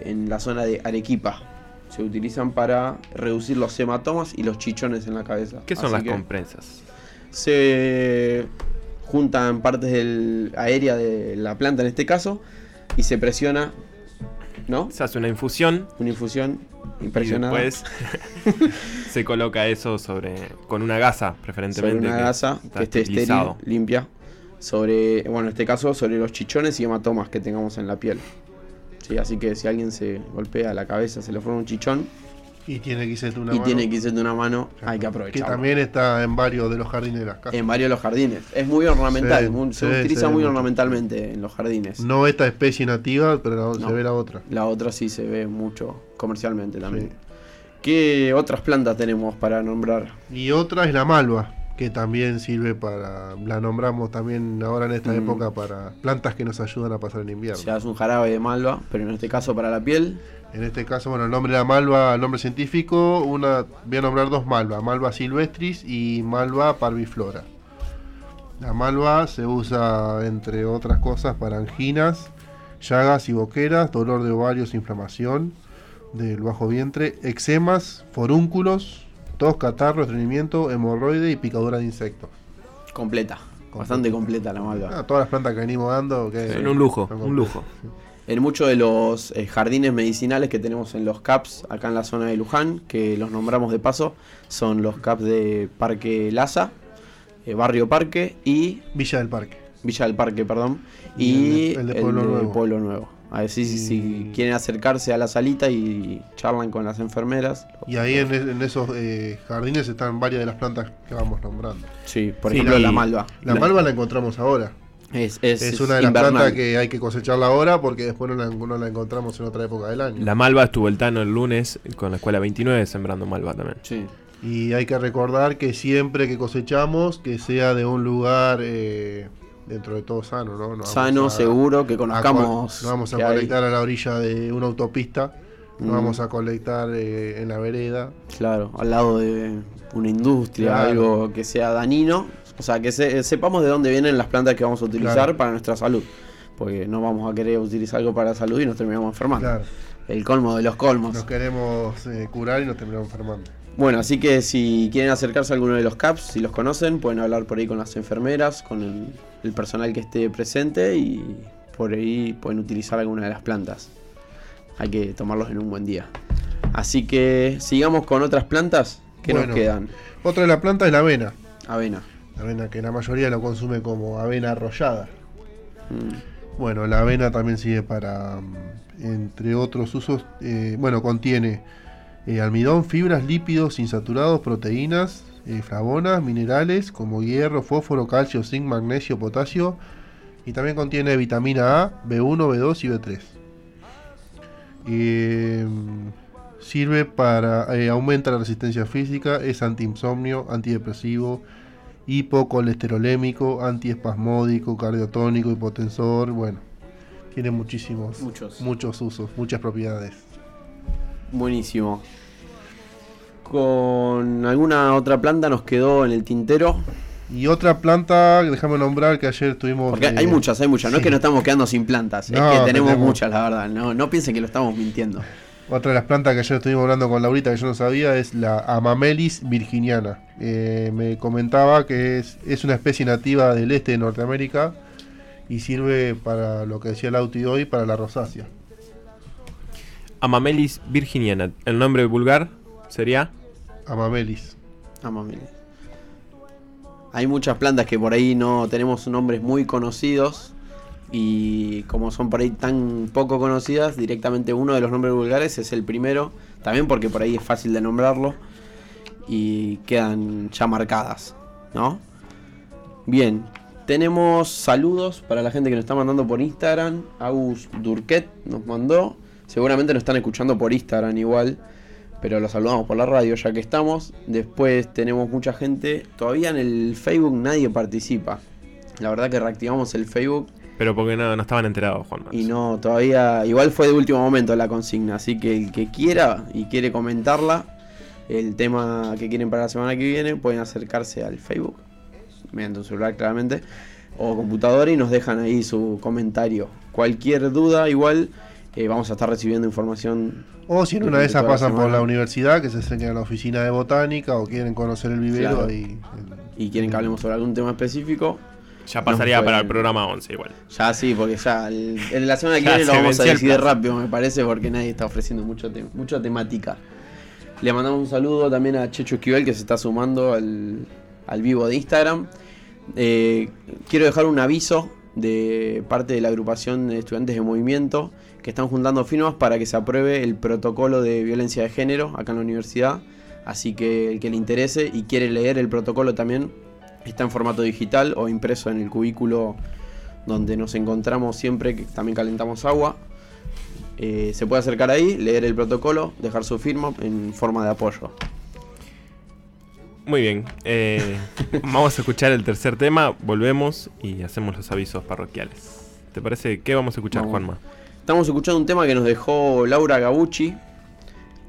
en la zona de Arequipa. Se utilizan para reducir los hematomas y los chichones en la cabeza. ¿Qué son Así las que compresas? Se juntan partes del aérea de la planta en este caso y se presiona, ¿no? Se hace una infusión Una infusión y impresionada después <laughs> se coloca eso sobre con una gasa, sobre preferentemente. una que gasa que esté estéril, esterilizado. limpia, sobre, bueno, en este caso sobre los chichones y hematomas que tengamos en la piel. Sí, así que si alguien se golpea la cabeza, se le forma un chichón Y tiene que irse una y mano. tiene que irse de una mano, hay que Que aprovechar. también está en varios de los jardines de las casas. En varios de los jardines. Es muy ornamental, Sí, muy- se sí, utiliza sí, muy ornamentalmente en los jardines. No esta especie nativa, pero la- No. se ve la otra. La otra sí se ve mucho comercialmente también. ¿Qué otras plantas tenemos para nombrar? Y otra es la malva, que también sirve para, la nombramos también ahora en esta Mm. época para plantas que nos ayudan a pasar el invierno. Se hace un jarabe de malva, pero en este caso para la piel. En este caso, bueno, el nombre de la malva, el nombre científico, una, voy a nombrar dos malva, malva silvestris y malva parviflora. La malva se usa, entre otras cosas, para anginas, llagas y boqueras, dolor de ovarios, inflamación del bajo vientre, eczemas, forúnculos, tos, catarro, estreñimiento, hemorroide y picadura de insectos. Completa. Bastante completa la malva. Ah, todas las plantas que venimos dando, que Son un lujo, son un lujo. En muchos de los eh, jardines medicinales que tenemos en los CAPS, acá en la zona de Luján, que los nombramos de paso, son los CAPS de Parque Laza, eh, Barrio Parque y Villa del Parque. Villa del Parque, perdón, Y y el de- el de Pueblo Nuevo. Pueblo Nuevo. A ver si, si- si quieren acercarse a la salita y charlan con las enfermeras. Y ahí en, en esos eh, jardines están varias de las plantas que vamos nombrando. Sí, por Sí, ejemplo la malva. La malva la encontramos ahora. Es, es, Es, una de las invernal. plantas que hay que cosecharla ahora porque después no la, no la encontramos en otra época del año. La malva estuvo el Tano el lunes con la escuela 29 sembrando malva también. Sí. Y hay que recordar que siempre que cosechamos, que sea de un lugar eh, dentro de todo sano, ¿no? No vamos Sano, a- seguro, que a conozcamos. no vamos a hay. colectar a la orilla de una autopista, no Mm. vamos a colectar eh, en la vereda. Claro, al lado de una industria, Claro. algo que sea dañino. O sea, que se- sepamos de dónde vienen las plantas que vamos a utilizar Claro. para nuestra salud. Porque no vamos a querer utilizar algo para la salud y nos terminamos enfermando. Claro, El colmo de los colmos. nos queremos eh, curar y nos terminamos enfermando. Bueno, así que si quieren acercarse a alguno de los CAPS, si los conocen, pueden hablar por ahí con las enfermeras, con el, el personal que esté presente y por ahí pueden utilizar alguna de las plantas. Hay que tomarlos en un buen día. Así que sigamos con otras plantas que Bueno. nos quedan. Otra de las plantas es la avena. Avena. La avena que la mayoría lo consume como avena arrollada. Mm. Bueno, la avena también sirve para, mm, entre otros usos, eh, bueno, contiene eh, almidón, fibras, lípidos insaturados, proteínas, eh, flavonas, minerales como hierro, fósforo, calcio, zinc, magnesio, potasio y también contiene vitamina A, B1, B2 y B3. Eh, sirve para, eh, aumenta la resistencia física, es antiinsomnio, antidepresivo, hipocolesterolémico, antiespasmódico, cardiotónico, hipotensor, bueno, tiene muchísimos, Muchos. muchos usos, muchas propiedades. Buenísimo. Con alguna otra planta nos quedó en el tintero. Y otra planta, déjame nombrar que ayer tuvimos... Porque eh, hay muchas, hay muchas. No es que nos estamos quedando sin plantas. No, es que tenemos, tenemos- muchas, la verdad. No, no piensen que lo estamos mintiendo. Otra de las plantas que ayer estuvimos hablando con Laurita que yo no sabía es la Amamelis virginiana. Eh, me comentaba que es, es una especie nativa del este de Norteamérica y sirve para lo que decía Lauti hoy, para la rosácea. Amamelis virginiana. El nombre vulgar sería. Amamelis. Mami. Hay muchas plantas que por ahí no tenemos nombres muy conocidos. Y como son por ahí tan poco conocidas, directamente uno de los nombres vulgares es el primero. También porque por ahí es fácil de nombrarlo. Y quedan ya marcadas, ¿no? Bien, tenemos saludos para la gente que nos está mandando por Instagram. Agus Durquet nos mandó. Seguramente nos están escuchando por Instagram igual. Pero los saludamos por la radio ya que estamos. Después tenemos mucha gente. Todavía en el Facebook nadie participa. La verdad que reactivamos el Facebook Pero porque no, no estaban enterados, Juan. y no, todavía. Igual fue de último momento la consigna. Así que el que quiera y quiere comentarla, el tema que quieren para la semana que viene, pueden acercarse al Facebook, mediante un celular claramente, o computadora y nos dejan ahí su comentario. Cualquier duda, igual eh, vamos a estar recibiendo información. O si en una de esas pasan por la universidad, que se acerquen a la oficina de botánica o quieren conocer el vivero, Claro. ahí. Y quieren que hablemos sobre algún tema específico. Ya pasaría No para el programa 11 igual. Ya sí, porque ya el- en la semana que <laughs> viene lo vamos a decidir rápido, me parece, porque nadie está ofreciendo mucho te- mucha temática. Le mandamos un saludo también a Checho Esquivel que se está sumando al, al vivo de Instagram. Eh, quiero dejar un aviso de parte de la agrupación de estudiantes de movimiento que están juntando firmas para que se apruebe el protocolo de violencia de género acá en la universidad. Así que el que le interese y quiere leer el protocolo también está en formato digital o impreso en el cubículo donde nos encontramos siempre que también calentamos agua. Eh, se puede acercar ahí, leer el protocolo, dejar su firma en forma de apoyo. Muy bien. eh, <laughs> vamos a escuchar el tercer tema, volvemos y hacemos los avisos parroquiales. ¿Te parece? ¿Qué vamos a escuchar, Vamos. Juanma? Estamos escuchando un tema que nos dejó Laura Gabucci,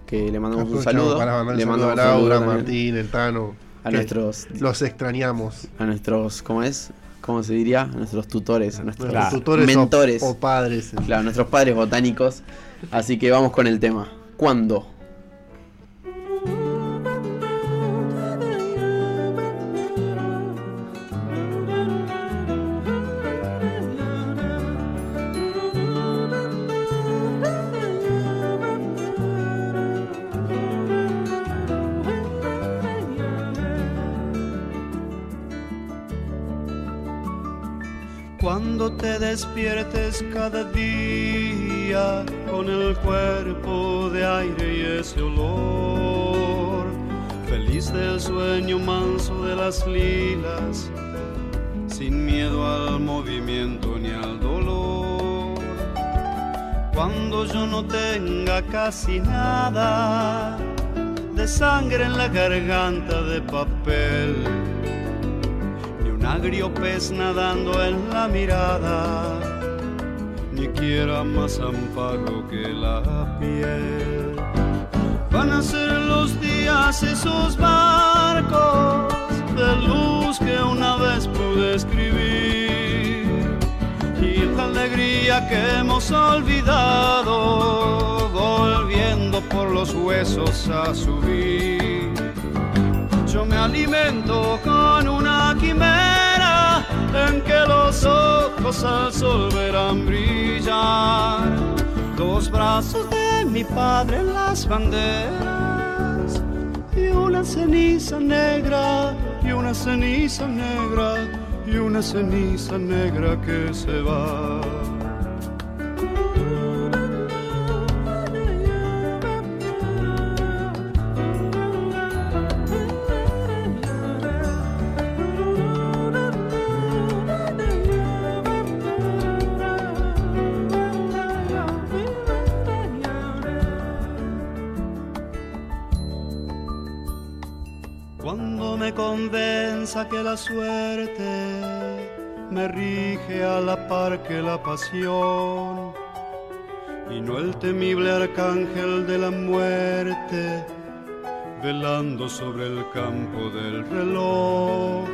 que le mandamos un saludo. Le un saludo a mandamos saludo Laura, Martín, el Tano. A nuestros Los extrañamos. a nuestros, ¿cómo es? ¿Cómo se diría? A nuestros tutores, a nuestros tutores o- mentores. O, padres. Claro, nuestros padres botánicos. Así que vamos con el tema. ¿Cuándo? Despiertes cada día con el cuerpo de aire y ese olor, feliz del sueño manso de las lilas, sin miedo al movimiento ni al dolor. Cuando yo no tenga casi nada de sangre en la garganta de papel agrio pez nadando en la mirada, ni quiera más amparo que la piel. Van a ser los días esos barcos de luz que una vez pude escribir y la alegría que hemos olvidado volviendo por los huesos a subir. Yo me alimento con una quimera en que los ojos al sol verán brillar. Dos brazos de mi padre en las banderas y una ceniza negra y una ceniza negra y una ceniza negra que se va. Que la suerte me rige a la par que la pasión y no el temible arcángel de la muerte velando sobre el campo del reloj.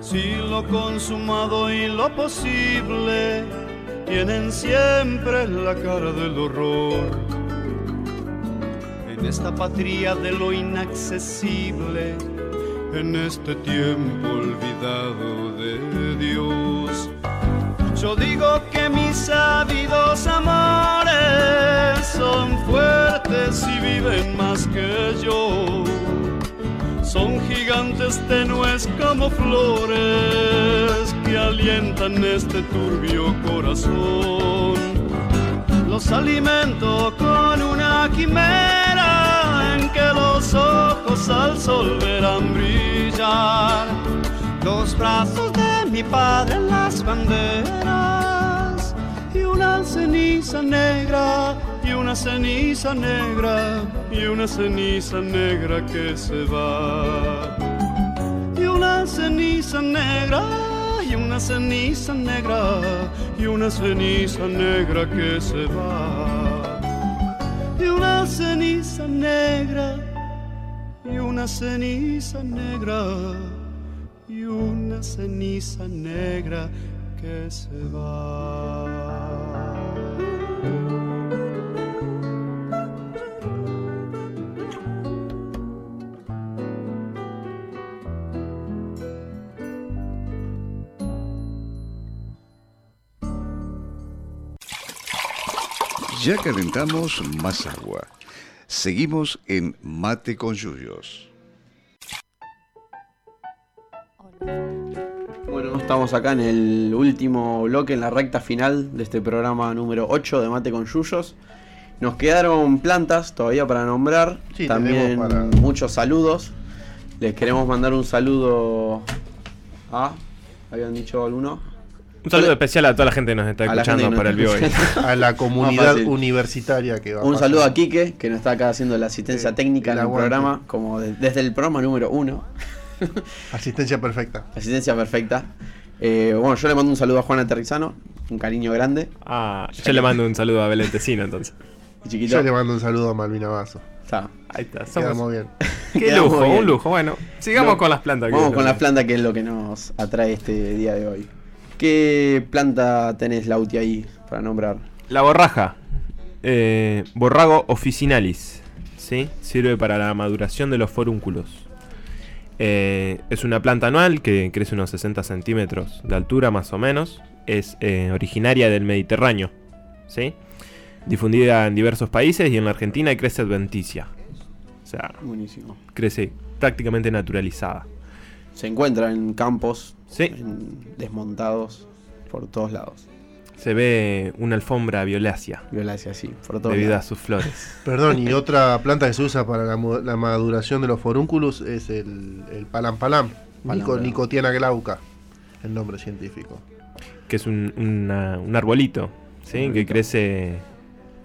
Si lo consumado y lo posible tienen siempre la cara del horror en esta patria de lo inaccesible, en este tiempo olvidado de Dios. Yo digo que mis sabidos amores son fuertes y viven más que yo. Son gigantes tenues como flores que alientan este turbio corazón los alimento con una quimera los ojos al sol verán brillar. Dos brazos de mi padre en las banderas y una ceniza negra y una ceniza negra y una ceniza negra que se va. Y una ceniza negra y una ceniza negra y una ceniza negra que se va. Y una ceniza negra una ceniza negra y una ceniza negra que se va. Ya calentamos más agua. Seguimos en Mate con Yuyos. Bueno, estamos acá en el último bloque, en la recta final de este programa número 8 de Mate con Yuyos. Nos quedaron plantas todavía para nombrar. Sí, También para- muchos saludos. Les queremos mandar un saludo a. ¿Habían dicho alguno? Un saludo especial a toda la gente que nos está escuchando nos el vivo. A la <laughs> comunidad universitaria que va Un saludo a Quique, que nos está acá haciendo la asistencia técnica en el programa, como de- desde el programa número uno. <laughs> Asistencia perfecta. Asistencia perfecta. Eh, bueno, yo le mando un saludo a Juana Terrizano, un cariño grande. Ah, yo le mando un saludo a Belén Tecino entonces. <laughs> Chiquito. Yo le mando un saludo a Malvina Vaso. Está. Ahí está. Quedamos Somos... bien. Qué Quedamos lujo, bien. un lujo. Bueno, sigamos No, con las plantas. que Vamos con lo la que- planta que es lo que nos atrae este día de hoy. ¿Qué planta tenés, Lauti, ahí para nombrar? La borraja. eh, borrago officinalis. ¿sí? Sirve para la maduración de los forúnculos. Eh, es una planta anual que crece unos 60 centímetros de altura más o menos. Es eh, originaria del Mediterráneo. ¿sí? Difundida en diversos países y en la Argentina crece adventicia. O sea, Buenísimo. crece prácticamente naturalizada. Se encuentra en campos Sí. en- desmontados por todos lados. Se ve una alfombra violácea Violencia así, por todos debido a lados. sus flores. <laughs> Perdón, y otra planta que se usa para la, maduración de los forúnculos es el, el palam palam, Palam Nico- palam. Nicotiana glauca, el nombre científico. que es un, una- un arbolito, ¿sí? Un que arbolito. crece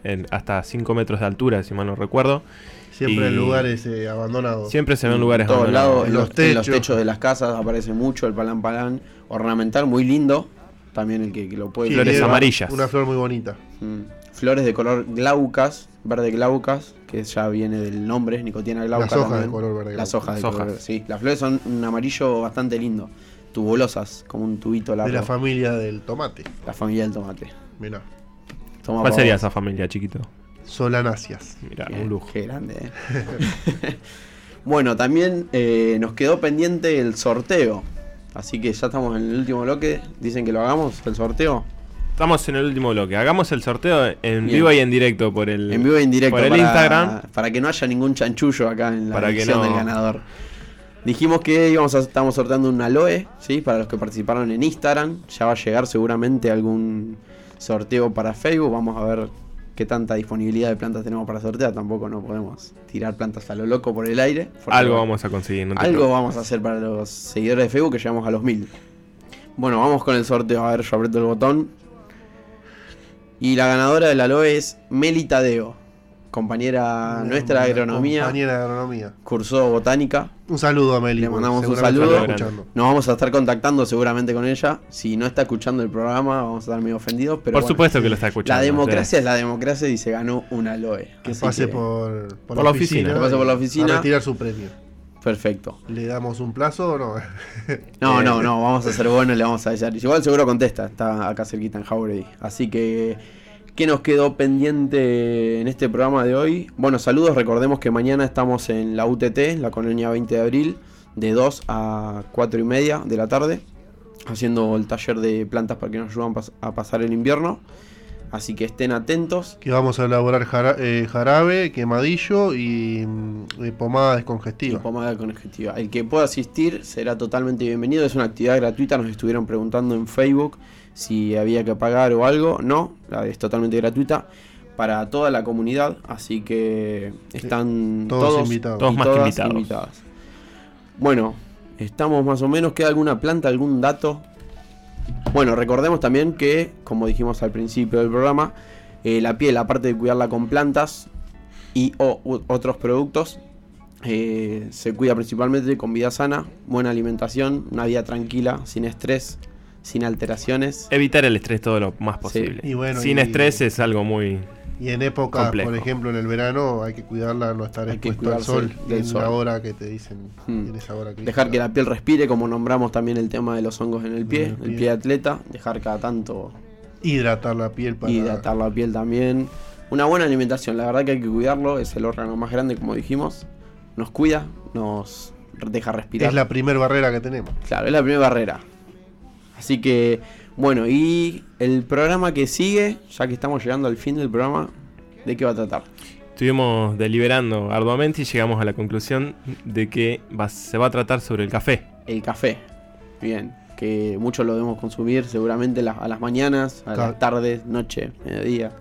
en hasta 5 metros de altura, si mal no recuerdo. Siempre en lugares eh, abandonados. Siempre se ven lugares En todos abandonados. lados, en los, los en los techos. techos de las casas aparece mucho el palán palán. Ornamental, muy lindo. También el que, que lo puede Sí, Flores amarillas. Una flor muy bonita. Mm. Flores de color glaucas, verde glaucas, que ya viene del nombre, nicotina glauca. Las hojas también. de color verde Las hojas de Las color hojas. verde, sí. Las flores son un amarillo bastante lindo, tubulosas, como un tubito largo. De la familia del tomate. La familia del tomate. Mirá. Toma ¿Cuál sería vos. esa familia, chiquito? Solanáceas. Mira, Bien, un lujo. Qué grande, eh. <laughs> bueno, también eh, nos quedó pendiente el sorteo. Así que ya estamos en el último bloque. Dicen que lo hagamos, el sorteo. Estamos en el último bloque. Hagamos el sorteo en Bien. vivo y en directo por el, En vivo e indirecto. por el para, Instagram. Para que no haya ningún chanchullo acá en la Para elección no- del ganador. Dijimos que íbamos a, estamos sorteando un aloe, ¿sí? Para los que participaron en Instagram. Ya va a llegar seguramente algún sorteo para Facebook. Vamos a ver qué tanta disponibilidad de plantas tenemos para sortear. Tampoco no podemos tirar plantas a lo loco por el aire. Algo vamos a conseguir. no te algo preocupes. vamos a hacer para los seguidores de Facebook que llegamos a los mil. Bueno, vamos con el sorteo. A ver, yo aprieto el botón. Y la ganadora del aloe es Meli Tadeo, compañera Una- nuestra de agronomía. Compañera de agronomía. Cursó botánica. Un saludo a Meli. Le mandamos un saludo. Nos vamos a estar contactando seguramente con ella. Si no está escuchando el programa, vamos a estar medio ofendidos. Pero Por bueno, supuesto que lo está escuchando. La democracia es la democracia y se ganó un aloe. Que Así pase que- por, Por la oficina. Que pase por la oficina. A retirar su premio. Perfecto. ¿Le damos un plazo o no? <laughs> No, no, no, vamos a ser buenos y le vamos a decir. Igual seguro contesta, está acá cerquita en Jauregui. Así que, ¿qué nos quedó pendiente en este programa de hoy? Bueno, saludos, recordemos que mañana estamos en la UTT, la colonia 20 de abril, de 2 a 4 y media de la tarde, haciendo el taller de plantas para que nos ayuden pas- a pasar el invierno. Así que estén atentos. Que vamos a elaborar jara- eh, jarabe, quemadillo y mm, eh, pomada Y descongestiva. pomada congestiva. El que pueda asistir será totalmente bienvenido. Es una actividad gratuita. Nos estuvieron preguntando en Facebook si había que pagar o algo. No, es totalmente gratuita para toda la comunidad. Así que están todos todos, invitados. Todos más que invitados. invitadas. Bueno, estamos más o menos. ¿Queda alguna planta, algún dato? Bueno, recordemos también que, como dijimos al principio del programa, eh, la piel, aparte de cuidarla con plantas y o u- otros productos, eh, se cuida principalmente con vida sana, buena alimentación, una vida tranquila, sin estrés, sin alteraciones. Evitar el estrés todo lo más posible. Y bueno, Sin y- estrés es algo muy. Y en épocas, Complejo. por ejemplo, en el verano hay que cuidarla, no estar Hay que expuesto al sol. del En sol. la hora que te dicen. Hmm. En esa hora que Dejar que la piel respire, como nombramos también el tema de los hongos en el pie, En el el pie. pie atleta, dejar cada tanto Hidratar la piel para. hidratar la piel también. Una buena alimentación, la verdad que hay que cuidarlo, es el órgano más grande como dijimos. Nos cuida, nos deja respirar. Es la primer barrera que tenemos. Claro, es la primera barrera. Así que, bueno, y el programa que sigue, ya que estamos llegando al fin del programa, ¿de qué va a tratar? Estuvimos deliberando arduamente y llegamos a la conclusión de que va- se va a tratar sobre el café. El café. Bien, que muchos lo debemos consumir seguramente a las mañanas, a Ca- las tardes, noche, mediodía.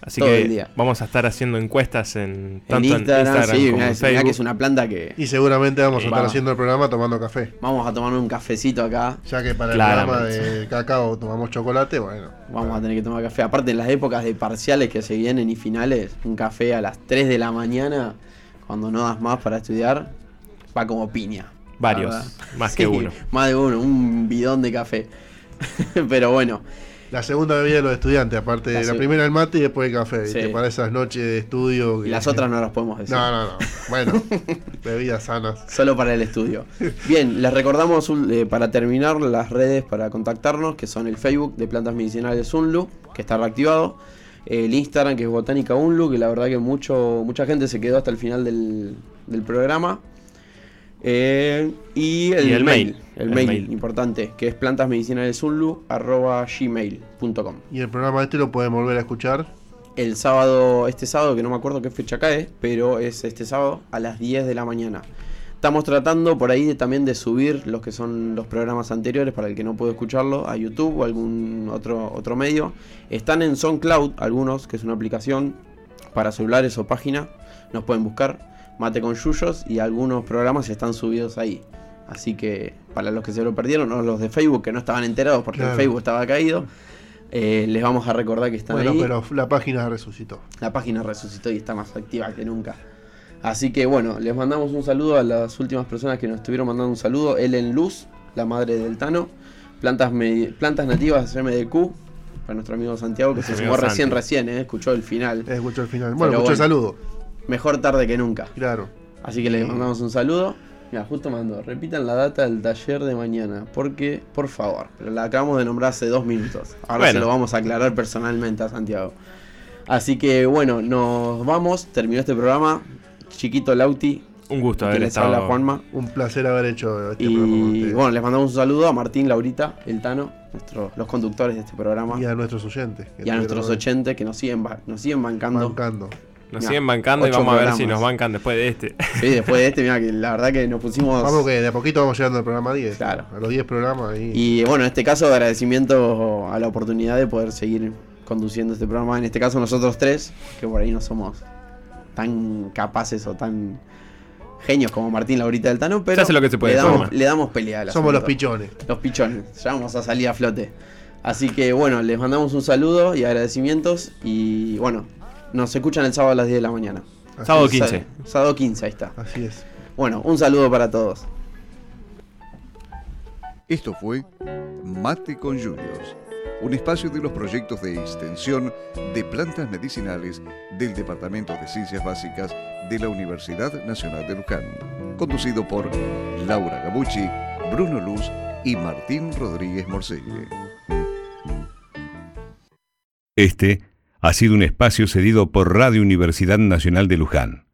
Así todo que el día. vamos a estar haciendo encuestas en En tanto Instagram, en Instagram sí, como mirá, en mirá Facebook. que es una planta que Y seguramente vamos a estar Vamos. haciendo el programa tomando café. vamos a tomar un cafecito acá. Ya que para el programa de cacao tomamos chocolate, bueno. Vamos a tener que tomar café. Aparte, en las épocas de parciales que se vienen y finales, un café a las 3 de la mañana, cuando no das más para estudiar, va como piña. Varios, más que uno. Más de uno, un bidón de café. <laughs> Pero bueno, La segunda bebida de los estudiantes, aparte La de la primera el mate y después el café, Sí. ¿viste? Para esas noches de estudio. y las otras no las podemos decir. No, no, no. Bueno, <laughs> bebidas sanas. Solo para el estudio. Bien, les recordamos eh, para terminar las redes para contactarnos, que son el Facebook de Plantas Medicinales Unlu, que está reactivado. El Instagram, que es Botánica Unlu, que la verdad que mucho, mucha gente se quedó hasta el final del, del programa. Eh, y el, Y el mail, mail. el, El mail, mail. importante, que es plantasmedicinalensunlu.gmail.com Y el programa este lo pueden volver a escuchar. el sábado, este sábado, que no me acuerdo qué fecha cae, pero es este sábado a las 10 de la mañana. Estamos tratando por ahí de- también de subir los que son los programas anteriores para el que no pudo escucharlo a YouTube o algún otro, otro medio. Están en SoundCloud, algunos, que es una aplicación para celulares o página. Nos pueden buscar Mate con Yuyos y algunos programas están subidos ahí. Así que para los que se lo perdieron, o los de Facebook que no estaban enterados porque Claro. el Facebook estaba caído, eh, les vamos a recordar que están Bueno, ahí. pero la página resucitó. La página resucitó y está más activa que nunca. Así que bueno, les mandamos un saludo a las últimas personas que nos estuvieron mandando un saludo. Ellen Luz, la madre del Tano. Plantas, plantas nativas MDQ, para nuestro amigo Santiago, que se sumó recién, recién, eh, escuchó el final. Escuchó el final. Bueno, Pero escuchó el bueno. saludo. Mejor tarde que nunca. Claro. Así que les mandamos un saludo. Mira, justo mandó, repitan la data del taller de mañana, porque, por favor, pero la acabamos de nombrar hace dos minutos. Ahora Bueno. se lo vamos a aclarar personalmente a Santiago. Así que bueno, nos vamos, terminó este programa. Chiquito Lauti, Un gusto que haber les habla estado. Juanma. Un placer haber hecho este programa Y bueno, les mandamos un saludo a Martín, Laurita, el Tano, nuestro- los conductores de este programa. Y a nuestros oyentes. Y a nuestros oyentes que nos siguen, nos siguen bancando. Bancando. Nos Mirá, siguen bancando y vamos a ver si nos bancan después de este. Sí, después de este, mira que la verdad que nos pusimos. Vamos que de a poquito vamos llegando al programa 10. Claro. A los 10 programas. Y, Y bueno, en este caso agradecimiento a la oportunidad de poder seguir conduciendo este programa. En este caso nosotros tres, que por ahí no somos tan capaces o tan genios como Martín Laurita del Tano, pero Se hace lo que se puede, le, damos, le damos pelea. al somos los pichones. Los pichones, ya vamos a salir a flote. Así que bueno, les mandamos un saludo y agradecimientos y bueno, nos escuchan el sábado a las 10 de la mañana. Sábado Sa- 15. Sábado 15, ahí está. Así es. Bueno, un saludo para todos. Esto fue Mate con Yuyos, un espacio de los proyectos de extensión de plantas medicinales del Departamento de Ciencias Básicas de la Universidad Nacional de Luján, conducido por Laura Gabucci, Bruno Luz y Martín Rodríguez Morcelle. Este ha sido un espacio cedido por Radio Universidad Nacional de Luján.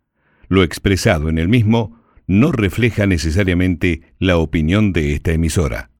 Lo expresado en el mismo no refleja necesariamente la opinión de esta emisora.